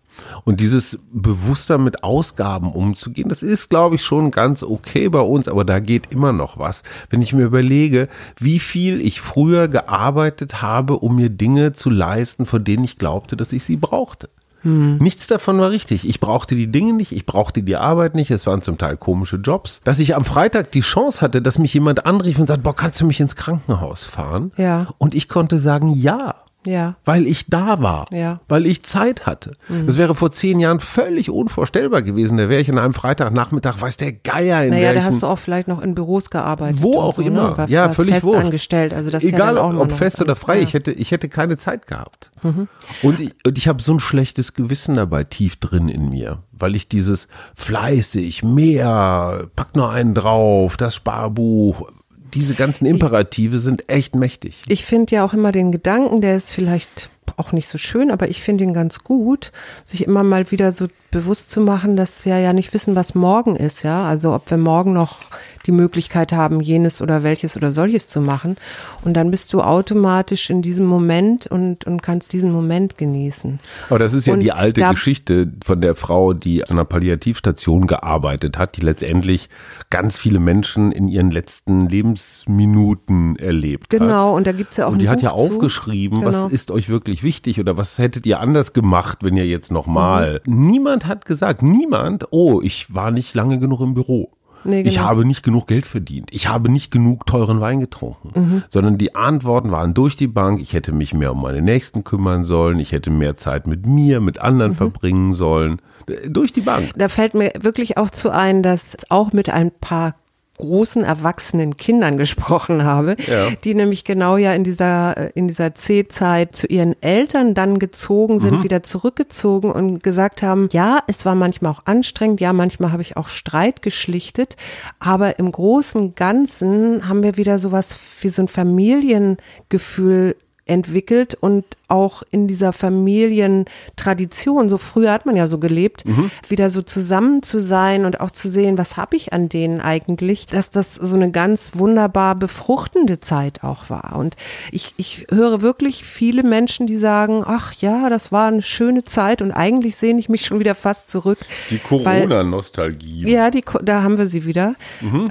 Und dieses bewusster mit Ausgaben umzugehen, das ist, glaube ich, schon ganz okay bei uns, aber da geht immer noch was. Wenn ich mir überlege, wie viel ich früher gearbeitet habe, um mir Dinge zu leisten, von denen ich glaubte, dass ich sie brauchte. Nichts davon war richtig. Ich brauchte die Dinge nicht, ich brauchte die Arbeit nicht, es waren zum Teil komische Jobs. Dass ich am Freitag die Chance hatte, dass mich jemand anrief und sagt, boah, kannst du mich ins Krankenhaus fahren? Ja. Und ich konnte sagen, ja. Ja. Weil ich da war, Ja. weil ich Zeit hatte. Das wäre vor zehn Jahren völlig unvorstellbar gewesen. Da wäre ich an einem Freitagnachmittag, weiß der Geier in Naja, da welchen, hast du auch vielleicht noch in Büros gearbeitet. Wo auch so, immer. Ne? Ja, völlig fest wurscht. angestellt. Also das Egal, ja ob, ob noch fest oder frei, anderes. ich hätte, ich hätte keine Zeit gehabt. Mhm. Und ich, und ich habe so ein schlechtes Gewissen dabei tief drin in mir, weil ich dieses fleißig, mehr, pack nur einen drauf, das Sparbuch, diese ganzen Imperative sind echt mächtig. Ich finde ja auch immer den Gedanken, der ist vielleicht auch nicht so schön, aber ich finde ihn ganz gut, sich immer mal wieder so bewusst zu machen, dass wir ja nicht wissen, was morgen ist, ja. Also ob wir morgen noch die Möglichkeit haben, jenes oder welches oder solches zu machen. Und dann bist du automatisch in diesem Moment und, und kannst diesen Moment genießen. Aber das ist ja Und die alte Geschichte von der Frau, die an einer Palliativstation gearbeitet hat, die letztendlich ganz viele Menschen in ihren letzten Lebensminuten erlebt hat. Genau, und da gibt's ja auch Und die hat ja Buch zu. aufgeschrieben, was Genau. ist euch wirklich wichtig oder was hättet ihr anders gemacht, wenn ihr jetzt nochmal. Mhm. Niemand hat gesagt, niemand, oh, ich war nicht lange genug im Büro. Nee, Ich genau. habe nicht genug Geld verdient. Ich habe nicht genug teuren Wein getrunken. Mhm. Sondern die Antworten waren durch die Bank. Ich hätte mich mehr um meine Nächsten kümmern sollen. Ich hätte mehr Zeit mit mir, mit Mhm. anderen verbringen sollen. Durch die Bank. Da fällt mir wirklich auch zu ein, dass ich auch mit ein paar großen erwachsenen Kindern gesprochen habe, Ja. die nämlich genau ja in dieser äh, in dieser C-Zeit zu ihren Eltern dann gezogen sind, Mhm. wieder zurückgezogen und gesagt haben, ja, es war manchmal auch anstrengend, ja, manchmal habe ich auch Streit geschlichtet, aber im großen und Ganzen haben wir wieder sowas wie so ein Familiengefühl entwickelt und auch in dieser Familientradition, so früher hat man ja so gelebt, wieder so zusammen zu sein und auch zu sehen, was habe ich an denen eigentlich, dass das so eine ganz wunderbar befruchtende Zeit auch war. Und ich, ich höre wirklich viele Menschen, die sagen, ach ja, das war eine schöne Zeit und eigentlich sehne ich mich schon wieder fast zurück. Die Corona-Nostalgie. ja, die, da haben wir sie wieder.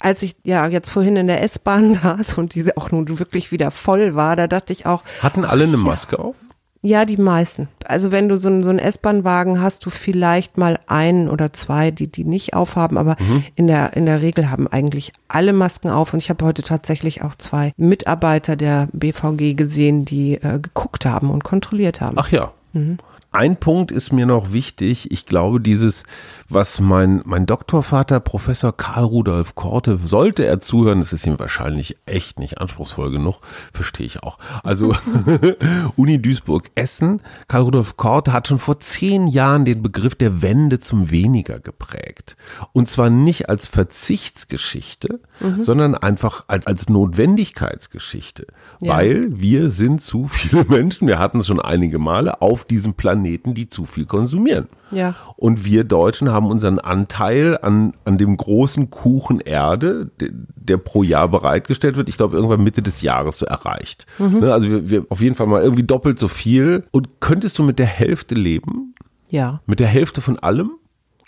Als ich ja jetzt vorhin in der S-Bahn saß und diese auch nun wirklich wieder voll war, da dachte ich auch, Hatten alle eine Maske auf? Ja, die meisten. Also wenn du so, einen- so einen S-Bahn-Wagen hast, du vielleicht mal einen oder zwei, die die nicht aufhaben, aber in der in der Regel haben eigentlich alle Masken auf. Und ich habe heute tatsächlich auch zwei Mitarbeiter der BVG gesehen, die äh, geguckt haben und kontrolliert haben. Ach ja. Mhm. Ein Punkt ist mir noch wichtig. Ich glaube, dieses, was mein, mein Doktorvater, Professor Karl Rudolf Korte, sollte er zuhören, das ist ihm wahrscheinlich echt nicht anspruchsvoll genug, verstehe ich auch. Also Uni Duisburg-Essen, Karl Rudolf Korte hat schon vor zehn Jahren den Begriff der Wende zum Weniger geprägt. Und zwar nicht als Verzichtsgeschichte, sondern einfach als, als Notwendigkeitsgeschichte. Ja. Weil wir sind zu viele Menschen, wir hatten es schon einige Male, auf diesem Planeten, die zu viel konsumieren. Ja. Und wir Deutschen haben unseren Anteil an, an dem großen Kuchen Erde, de- der pro Jahr bereitgestellt wird, ich glaube irgendwann Mitte des Jahres so erreicht. Ne, also wir, wir auf jeden Fall mal irgendwie doppelt so viel. Und könntest du mit der Hälfte leben? Ja. Mit der Hälfte von allem?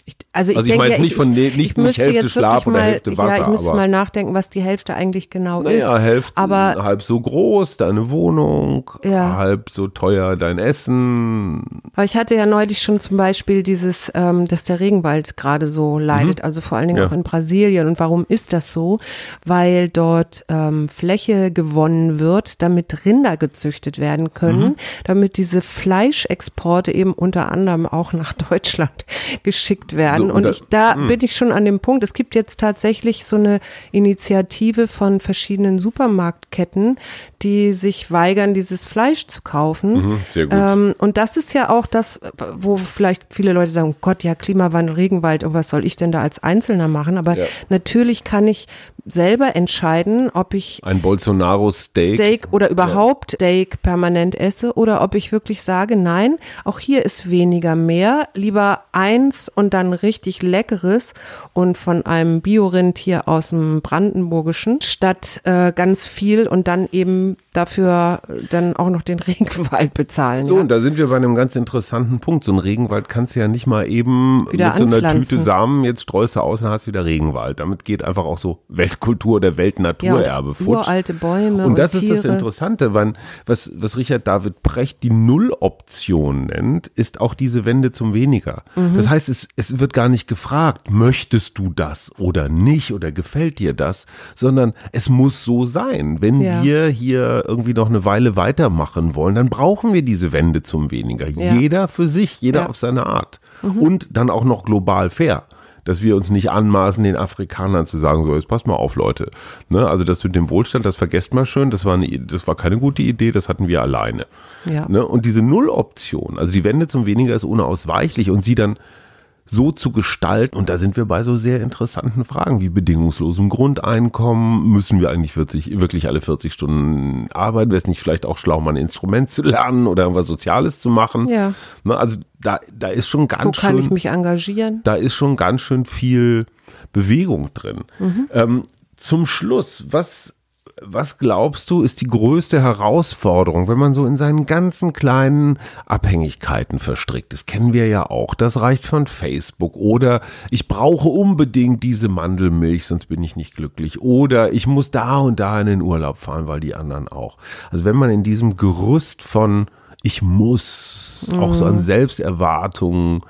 Ich, also ich, Also ich denke, meine jetzt ja, nicht von nicht- ich nicht müsste Hälfte jetzt Schlaf oder mal, Hälfte Ja, Wasser, ich müsste aber- mal nachdenken, was die Hälfte eigentlich genau ist. Naja, Hälfte Aber halb so groß, deine Wohnung, Ja. halb so teuer dein Essen. Aber ich hatte ja neulich schon zum Beispiel dieses, ähm, dass der Regenwald gerade so leidet, also vor allen Dingen Ja. auch in Brasilien. Und warum ist das so? Weil dort ähm, Fläche gewonnen wird, damit Rinder gezüchtet werden können, damit diese Fleischexporte eben unter anderem auch nach Deutschland geschickt werden. So, und und da- ich, da bin ich schon an dem Punkt, es gibt jetzt tatsächlich so eine Initiative von verschiedenen Supermarktketten, die sich weigern, dieses Fleisch zu kaufen. Mhm, sehr gut. Ähm, und das ist ja auch das, wo vielleicht viele Leute sagen, Gott, ja, Klimawandel, Regenwald, und was soll ich denn da als Einzelner machen? Aber Ja. natürlich kann ich selber entscheiden, ob ich Ein Bolsonaro-Steak. Steak oder überhaupt Steak permanent esse oder ob ich wirklich sage, nein, auch hier ist weniger mehr, lieber eins und dann richtig leckeres und von einem Biorind hier aus dem Brandenburgischen statt äh, ganz viel und dann eben dafür dann auch noch den Regenwald bezahlen. So, ja. und da sind wir bei einem ganz interessanten Punkt. So ein Regenwald kannst du ja nicht mal eben Wieder mit so einer anpflanzen. Tüte Samen, jetzt streust du aus und hast wieder Regenwald. Damit geht einfach auch so Weltkultur oder Weltnaturerbe Ja, uralte Bäume Und das und ist das. Interessante, weil was, was Richard David Brecht die Nulloption nennt, ist auch diese Wende zum Weniger. Mhm. Das heißt, es, es wird gar nicht gefragt, möchtest du das oder nicht oder gefällt dir das, sondern es muss so sein. Wenn Ja. wir hier irgendwie noch eine Weile weitermachen wollen, dann brauchen wir diese Wende zum Weniger. Ja. Jeder für sich, jeder Ja. Mhm. auf seine Art. Und dann auch noch global fair. Dass wir uns nicht anmaßen, den Afrikanern zu sagen, so, jetzt passt mal auf, Leute. Ne? Also das mit dem Wohlstand, das vergesst mal schön, das war, eine, das war keine gute Idee, das hatten wir alleine. Ja. Ne? Und diese Nulloption, also die Wende zum Weniger ist unausweichlich und sie dann so zu gestalten. Und da sind wir bei so sehr interessanten Fragen wie bedingungslosem Grundeinkommen. Müssen wir eigentlich 40, wirklich alle 40 Stunden arbeiten? Wäre es nicht vielleicht auch schlau, mal ein Instrument zu lernen oder irgendwas Soziales zu machen? Ja. Ne, also da, da ist schon ganz Wo kann schön, ich mich engagieren? da ist schon ganz schön viel Bewegung drin. Ähm, zum Schluss, was, was glaubst du, ist die größte Herausforderung, wenn man so in seinen ganzen kleinen Abhängigkeiten verstrickt ist? Kennen wir ja auch. Das reicht von Facebook oder ich brauche unbedingt diese Mandelmilch, sonst bin ich nicht glücklich. Oder ich muss da und da in den Urlaub fahren, weil die anderen auch. Also wenn man in diesem Gerüst von ich muss, auch so an Selbsterwartungen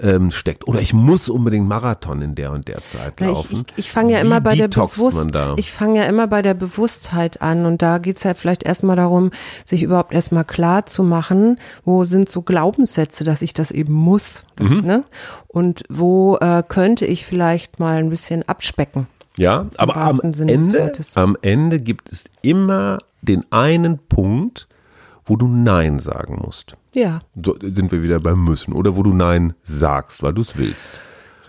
ähm, steckt. Oder ich muss unbedingt Marathon in der und der Zeit Na, ich laufen. ich, ich fange ja Wie immer bei der Bewusst, ich fange ja immer bei der Bewusstheit an und da geht's ja vielleicht erstmal darum, sich überhaupt erstmal klar zu machen, wo sind so Glaubenssätze, dass ich das eben muss. Das, Mhm. ne? Und wo äh, könnte ich vielleicht mal ein bisschen abspecken. Ja, aber am Ende, am Ende gibt es immer den einen Punkt, wo du Nein sagen musst. Ja. So sind wir wieder beim Müssen. Oder wo du Nein sagst, weil du es willst.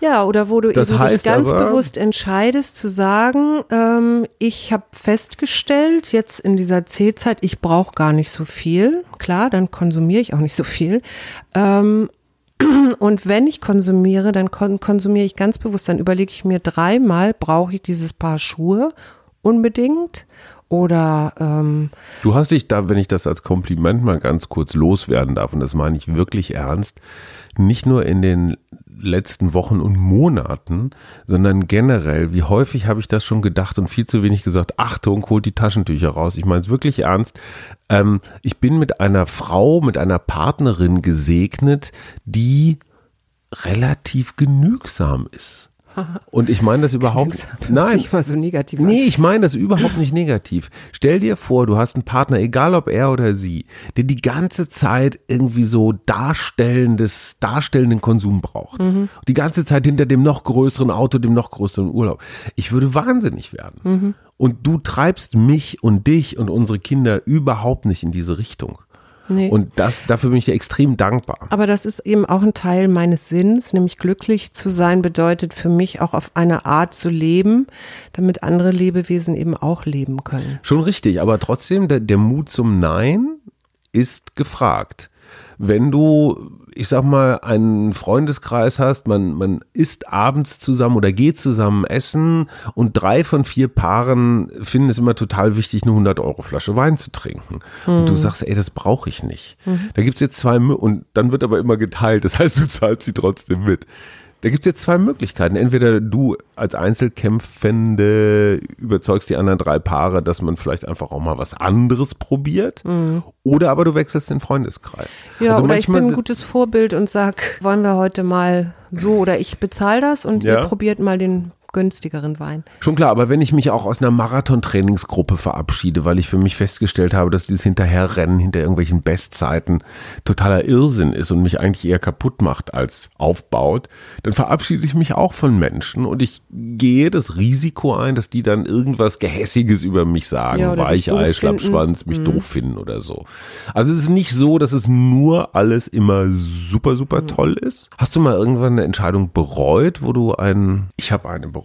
Ja, oder wo du Das eben dich ganz aber- bewusst entscheidest zu sagen, ähm, ich habe festgestellt, jetzt in dieser C-Zeit, ich brauche gar nicht so viel. Klar, dann konsumiere ich auch nicht so viel. Ähm, und wenn ich konsumiere, dann kon konsumiere ich ganz bewusst, dann überlege ich mir dreimal, brauche ich dieses Paar Schuhe unbedingt? Oder ähm, Du hast dich da, wenn ich das als Kompliment mal ganz kurz loswerden darf, und das meine ich wirklich ernst, nicht nur in den letzten Wochen und Monaten, sondern generell, wie häufig habe ich das schon gedacht und viel zu wenig gesagt, Achtung, holt die Taschentücher raus. Ich meine es wirklich ernst. Ähm, ich bin mit einer Frau, mit einer Partnerin gesegnet, die relativ genügsam ist. Und ich meine das überhaupt Nein. so negativ an. Nee, ich meine das überhaupt nicht negativ. Stell dir vor, du hast einen Partner, egal ob er oder sie, der die ganze Zeit irgendwie so darstellendes, darstellenden Konsum braucht. Die ganze Zeit hinter dem noch größeren Auto, dem noch größeren Urlaub. Ich würde wahnsinnig werden. Und du treibst mich und dich und unsere Kinder überhaupt nicht in diese Richtung. Nee. Und das, dafür bin ich dir extrem dankbar. Aber das ist eben auch ein Teil meines Sinns, nämlich glücklich zu sein bedeutet für mich auch auf eine Art zu leben, damit andere Lebewesen eben auch leben können. Schon richtig, aber trotzdem, der, der Mut zum Nein ist gefragt. Wenn du, ich sag mal, einen Freundeskreis hast, man, man isst abends zusammen oder geht zusammen essen und drei von vier Paaren finden es immer total wichtig, eine 100-Euro-Flasche Wein zu trinken. Und du sagst, ey, das brauche ich nicht. Da gibt's jetzt zwei, und dann wird aber immer geteilt, das heißt, du zahlst sie trotzdem mit. Da gibt's jetzt zwei Möglichkeiten. Entweder du als Einzelkämpfende überzeugst die anderen drei Paare, dass man vielleicht einfach auch mal was anderes probiert. Oder aber du wechselst den Freundeskreis. Ja, also oder ich bin ein gutes Vorbild und sag, wollen wir heute mal so oder ich bezahle das und Ja. ihr probiert mal den günstigeren Wein. Schon klar, aber wenn ich mich auch aus einer Marathon-Trainingsgruppe verabschiede, weil ich für mich festgestellt habe, dass dieses Hinterherrennen hinter irgendwelchen Bestzeiten totaler Irrsinn ist und mich eigentlich eher kaputt macht als aufbaut, dann verabschiede ich mich auch von Menschen und ich gehe das Risiko ein, dass die dann irgendwas Gehässiges über mich sagen, Ja, Weichei, Schlappschwanz, mich doof finden oder so. Also es ist nicht so, dass es nur alles immer super, super toll ist. Hast du mal irgendwann eine Entscheidung bereut, wo du einen, ich habe eine bereut.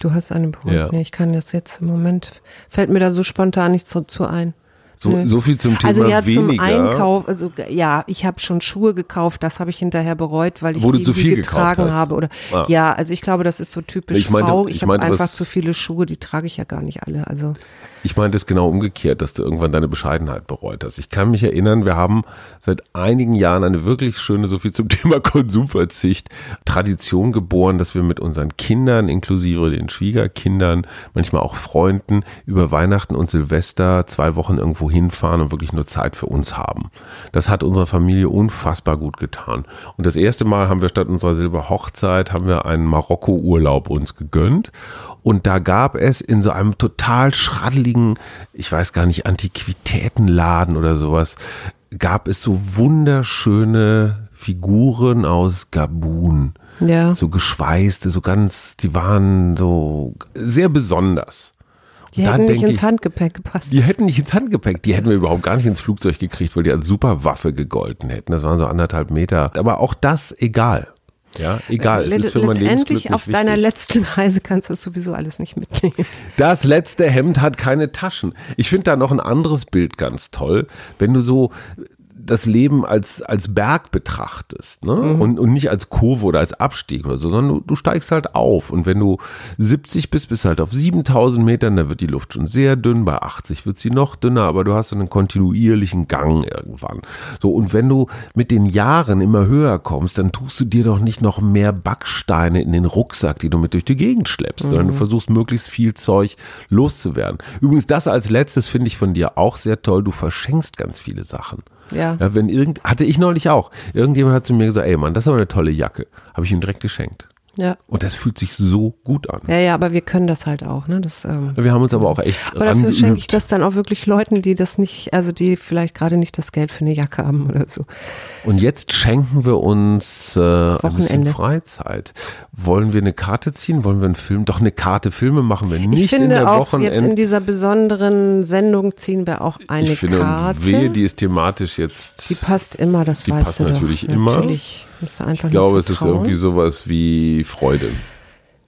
Du hast eine bereut. Ja. Nee, ich kann das jetzt im Moment, fällt mir da so spontan nichts so, zu ein. So, Nö. so viel zum Thema Also ja, zum weniger. Einkauf, also ja, ich habe schon Schuhe gekauft, das habe ich hinterher bereut, weil ich Wo die zu viel gekauft getragen habe oder Ah. ja, also ich glaube, das ist so typisch Ich meinte- Frau. ich Ich, habe einfach zu viele Schuhe, die trage ich ja gar nicht alle. Also Ich meinte es genau umgekehrt, dass du irgendwann deine Bescheidenheit bereut hast. Ich kann mich erinnern, wir haben seit einigen Jahren eine wirklich schöne, so viel zum Thema Konsumverzicht, Tradition geboren, dass wir mit unseren Kindern, inklusive den Schwiegerkindern, manchmal auch Freunden, über Weihnachten und Silvester zwei Wochen irgendwo hinfahren und wirklich nur Zeit für uns haben. Das hat unserer Familie unfassbar gut getan. Und das erste Mal haben wir statt unserer Silberhochzeit, haben wir einen Marokko-Urlaub uns gegönnt. Und da gab es in so einem total schraddeligen, ich weiß gar nicht, Antiquitätenladen oder sowas, gab es so wunderschöne Figuren aus Gabun. ja, So geschweißte, so ganz, die waren so sehr besonders. die da hätten nicht ins ich- Handgepäck gepasst. Die hätten nicht ins Handgepäck, die hätten wir überhaupt gar nicht ins Flugzeug gekriegt, weil die als Superwaffe gegolten hätten. Das waren so anderthalb Meter. Aber auch das egal. Ja, egal. Es Let- ist für Letztendlich auf deiner letzten Reise kannst du das sowieso alles nicht mitnehmen. Das letzte Hemd hat keine Taschen. Ich finde da noch ein anderes Bild ganz toll, wenn du so das Leben als, als Berg betrachtest ne? und, und nicht als Kurve oder als Abstieg oder so, sondern du, du steigst halt auf und wenn du 70 bist, bist halt auf 7000 Metern, da wird die Luft schon sehr dünn, bei 80 wird sie noch dünner, aber du hast einen kontinuierlichen Gang irgendwann. So und wenn du mit den Jahren immer höher kommst, dann tust du dir doch nicht noch mehr Backsteine in den Rucksack, die du mit durch die Gegend schleppst, sondern du versuchst möglichst viel Zeug loszuwerden. Übrigens, das als letztes finde ich von dir auch sehr toll, du verschenkst ganz viele Sachen. Ja. Ja, wenn irgend, hatte ich neulich auch. Irgendjemand hat zu mir gesagt, ey Mann, das ist aber eine tolle Jacke. Habe ich ihm direkt geschenkt. Ja. Und das fühlt sich so gut an. Ja, ja, aber wir können das halt auch, ne? Das, ähm, Wir haben uns aber auch echt aber dafür schenke ich das dann auch wirklich Leuten, die das nicht, also die vielleicht gerade nicht das Geld für eine Jacke haben oder so. Und jetzt schenken wir uns äh, ein bisschen Wochenende. Freizeit. Wollen wir eine Karte ziehen? Wollen wir einen Film? Doch eine Karte Filme machen wir nicht ich finde in der auch Wochenend. jetzt in dieser besonderen Sendung ziehen wir auch eine ich finde, Karte. wehe, die ist thematisch jetzt. Die passt immer, das Die weißt passt du doch. natürlich immer. Natürlich. Musst du einfach ich glaube, es ist irgendwie sowas wie Freude.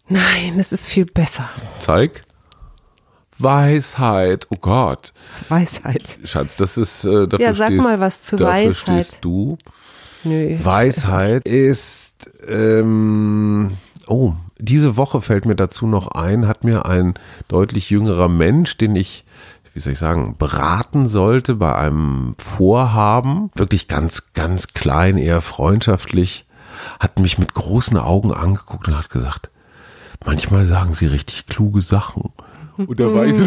Nein, es ist viel besser. Zeig. Weisheit. Oh Gott. Weisheit. Schatz, das ist. Äh, dafür Ja, sag stehst, mal was zu dafür Weisheit. Stehst du. Nö. Weisheit ist, ähm, oh, diese Woche fällt mir dazu noch ein, hat mir ein deutlich jüngerer Mensch, den ich, wie soll ich sagen, beraten sollte bei einem Vorhaben, wirklich ganz, ganz klein, eher freundschaftlich, hat mich mit großen Augen angeguckt und hat gesagt, manchmal sagen sie richtig kluge Sachen. Und da war ich so,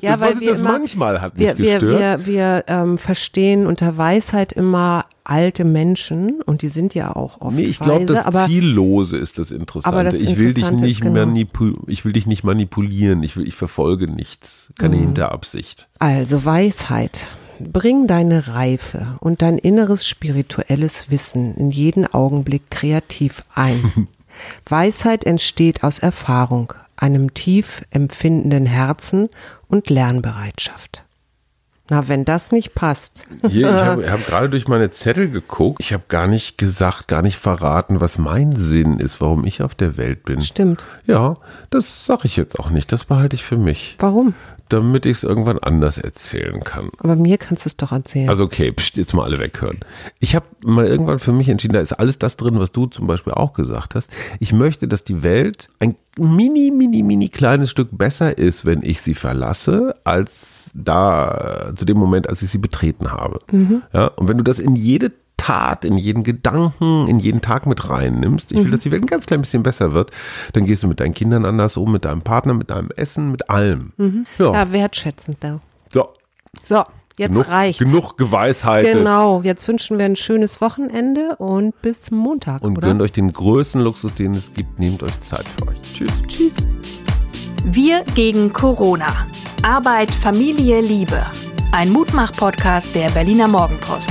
Ja, das, weil was- wir das immer, manchmal hat mich wir, wir, gestört. wir, wir ähm, verstehen unter Weisheit immer alte Menschen und die sind ja auch oft Nee, ich glaube, das aber Ziellose ist das Interessante. aber das ich will dich Interessante nicht ist genau- ich will dich nicht manipulieren. Ich will, ich verfolge nichts, keine Mhm. Hinterabsicht. Also Weisheit. Bring deine Reife und dein inneres spirituelles Wissen in jeden Augenblick kreativ ein. Weisheit entsteht aus Erfahrung, einem tief empfindenden Herzen und Lernbereitschaft. Na, wenn das nicht passt. Hier, ich habe hab gerade durch meine Zettel geguckt. Ich habe gar nicht gesagt, gar nicht verraten, was mein Sinn ist, warum ich auf der Welt bin. Stimmt. Ja, das sage ich jetzt auch nicht. Das behalte ich für mich, Warum? Damit ich es irgendwann anders erzählen kann. Aber mir kannst du es doch erzählen. Also okay, pst, jetzt mal alle weghören. Ich habe mal irgendwann für mich entschieden, da ist alles das drin, was du zum Beispiel auch gesagt hast. Ich möchte, dass die Welt ein mini, mini, mini kleines Stück besser ist, wenn ich sie verlasse, als da zu dem Moment, als ich sie betreten habe. Ja, und wenn du das in jede Tat, in jeden Gedanken, in jeden Tag mit reinnimmst, ich will, dass die Welt ein ganz klein bisschen besser wird, dann gehst du mit deinen Kindern anders um, mit deinem Partner, mit deinem Essen, mit allem. Ja, ja, wertschätzend da. so. So, jetzt genug, reicht's. genug Geweisheit. Genau, jetzt wünschen wir ein schönes Wochenende und bis Montag, Und oder? gönnt euch den größten Luxus, den es gibt. Nehmt euch Zeit für euch. Tschüss. Tschüss. Wir gegen Corona. Arbeit, Familie, Liebe. Ein Mutmach-Podcast der Berliner Morgenpost.